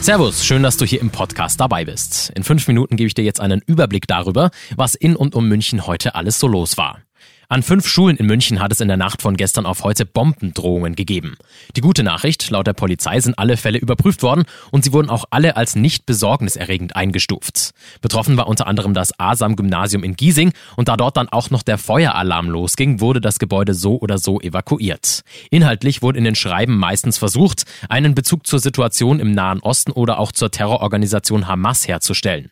Servus, schön, dass du hier im Podcast dabei bist. In fünf Minuten gebe ich dir jetzt einen Überblick darüber, was in und um München heute alles so los war. An fünf Schulen in München hat es in der Nacht von gestern auf heute Bombendrohungen gegeben. Die gute Nachricht, laut der Polizei sind alle Fälle überprüft worden und sie wurden auch alle als nicht besorgniserregend eingestuft. Betroffen war unter anderem das Asam-Gymnasium in Giesing und da dort dann auch noch der Feueralarm losging, wurde das Gebäude so oder so evakuiert. Inhaltlich wurde in den Schreiben meistens versucht, einen Bezug zur Situation im Nahen Osten oder auch zur Terrororganisation Hamas herzustellen.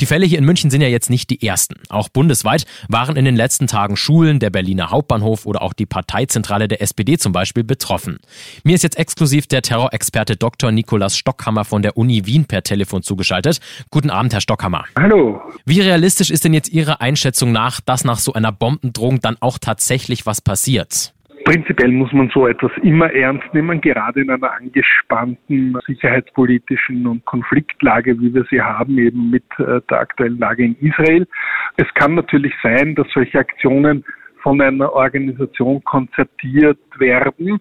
Die Fälle hier in München sind ja jetzt nicht die ersten. Auch bundesweit waren in den letzten Tagen Schulen, der Berliner Hauptbahnhof oder auch die Parteizentrale der SPD zum Beispiel betroffen. Mir ist jetzt exklusiv der Terrorexperte Dr. Nikolaus Stockhammer von der Uni Wien per Telefon zugeschaltet. Guten Abend, Herr Stockhammer. Hallo. Wie realistisch ist denn jetzt Ihre Einschätzung nach, dass nach so einer Bombendrohung dann auch tatsächlich was passiert? Prinzipiell muss man so etwas immer ernst nehmen, gerade in einer angespannten sicherheitspolitischen und Konfliktlage, wie wir sie haben, eben mit äh, der aktuellen Lage in Israel. Es kann natürlich sein, dass solche Aktionen von einer Organisation konzertiert werden,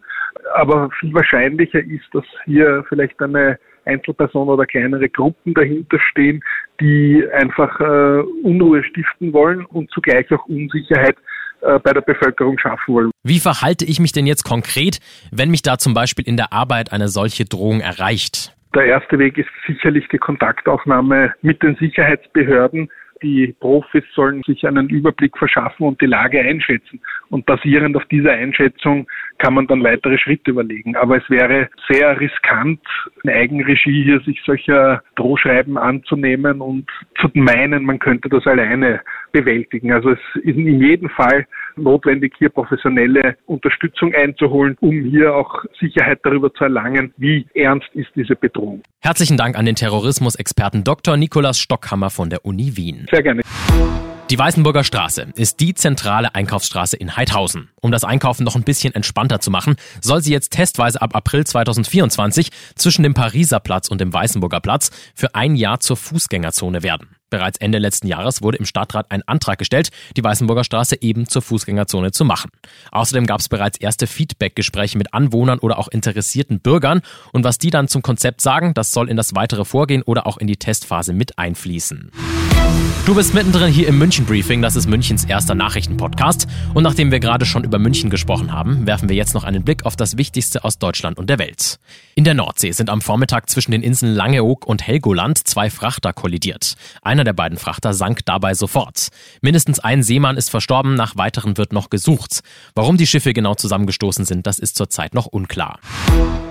aber viel wahrscheinlicher ist, dass hier vielleicht eine Einzelperson oder kleinere Gruppen dahinter stehen, die einfach äh, Unruhe stiften wollen und zugleich auch Unsicherheit äh, bei der Bevölkerung schaffen wollen. Wie verhalte ich mich denn jetzt konkret, wenn mich da zum Beispiel in der Arbeit eine solche Drohung erreicht? Der erste Weg ist sicherlich die Kontaktaufnahme mit den Sicherheitsbehörden. Die Profis sollen sich einen Überblick verschaffen und die Lage einschätzen. Und basierend auf dieser Einschätzung kann man dann weitere Schritte überlegen. Aber es wäre sehr riskant, in Eigenregie hier sich solcher Drohschreiben anzunehmen und zu meinen, man könnte das alleine bewältigen. Also es ist in jedem Fall notwendig, hier professionelle Unterstützung einzuholen, um hier auch Sicherheit darüber zu erlangen, wie ernst ist diese Bedrohung. Herzlichen Dank an den Terrorismusexperten Dr. Nikolaus Stockhammer von der Uni Wien. Sehr gerne. Die Weißenburger Straße ist die zentrale Einkaufsstraße in Heidhausen. Um das Einkaufen noch ein bisschen entspannter zu machen, soll sie jetzt testweise ab April 2024 zwischen dem Pariser Platz und dem Weißenburger Platz für ein Jahr zur Fußgängerzone werden. Bereits Ende letzten Jahres wurde im Stadtrat ein Antrag gestellt, die Weißenburger Straße eben zur Fußgängerzone zu machen. Außerdem gab es bereits erste Feedback-Gespräche mit Anwohnern oder auch interessierten Bürgern und was die dann zum Konzept sagen, das soll in das weitere Vorgehen oder auch in die Testphase mit einfließen. Du bist mittendrin hier im München Briefing, das ist Münchens erster Nachrichtenpodcast. Und nachdem wir gerade schon über München gesprochen haben, werfen wir jetzt noch einen Blick auf das Wichtigste aus Deutschland und der Welt. In der Nordsee sind am Vormittag zwischen den Inseln Langeoog und Helgoland zwei Frachter kollidiert. Einer der beiden Frachter sank dabei sofort. Mindestens ein Seemann ist verstorben, nach weiteren wird noch gesucht. Warum die Schiffe genau zusammengestoßen sind, das ist zurzeit noch unklar.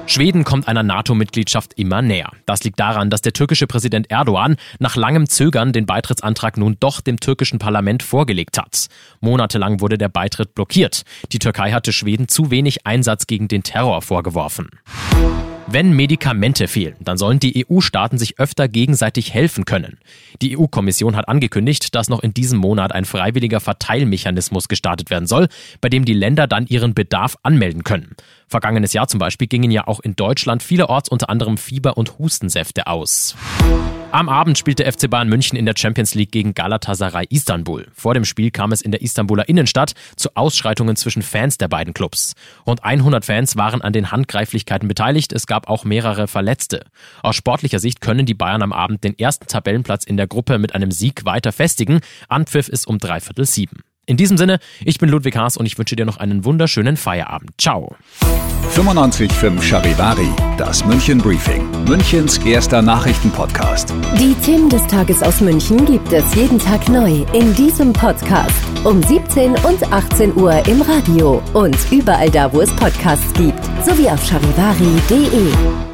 Schweden kommt einer NATO-Mitgliedschaft immer näher. Das liegt daran, dass der türkische Präsident Erdogan nach langem Zögern den Beitrittsantrag nun doch dem türkischen Parlament vorgelegt hat. Monatelang wurde der Beitritt blockiert. Die Türkei hatte Schweden zu wenig Einsatz gegen den Terror vorgeworfen. Wenn Medikamente fehlen, dann sollen die EU-Staaten sich öfter gegenseitig helfen können. Die EU-Kommission hat angekündigt, dass noch in diesem Monat ein freiwilliger Verteilmechanismus gestartet werden soll, bei dem die Länder dann ihren Bedarf anmelden können. Vergangenes Jahr zum Beispiel gingen ja auch in Deutschland vielerorts unter anderem Fieber- und Hustensäfte aus. Am Abend spielt der FC Bayern München in der Champions League gegen Galatasaray Istanbul. Vor dem Spiel kam es in der Istanbuler Innenstadt zu Ausschreitungen zwischen Fans der beiden Clubs. Rund 100 Fans waren an den Handgreiflichkeiten beteiligt. Es gab auch mehrere Verletzte. Aus sportlicher Sicht können die Bayern am Abend den ersten Tabellenplatz in der Gruppe mit einem Sieg weiter festigen. Anpfiff ist um dreiviertel sieben. In diesem Sinne, ich bin Ludwig Haas und ich wünsche dir noch einen wunderschönen Feierabend. Ciao. 95.5 Charivari, das München Briefing, Münchens erster Nachrichtenpodcast. Die Themen des Tages aus München gibt es jeden Tag neu in diesem Podcast. Um 17 und 18 Uhr im Radio und überall da, wo es Podcasts gibt. Sowie auf charivari.de.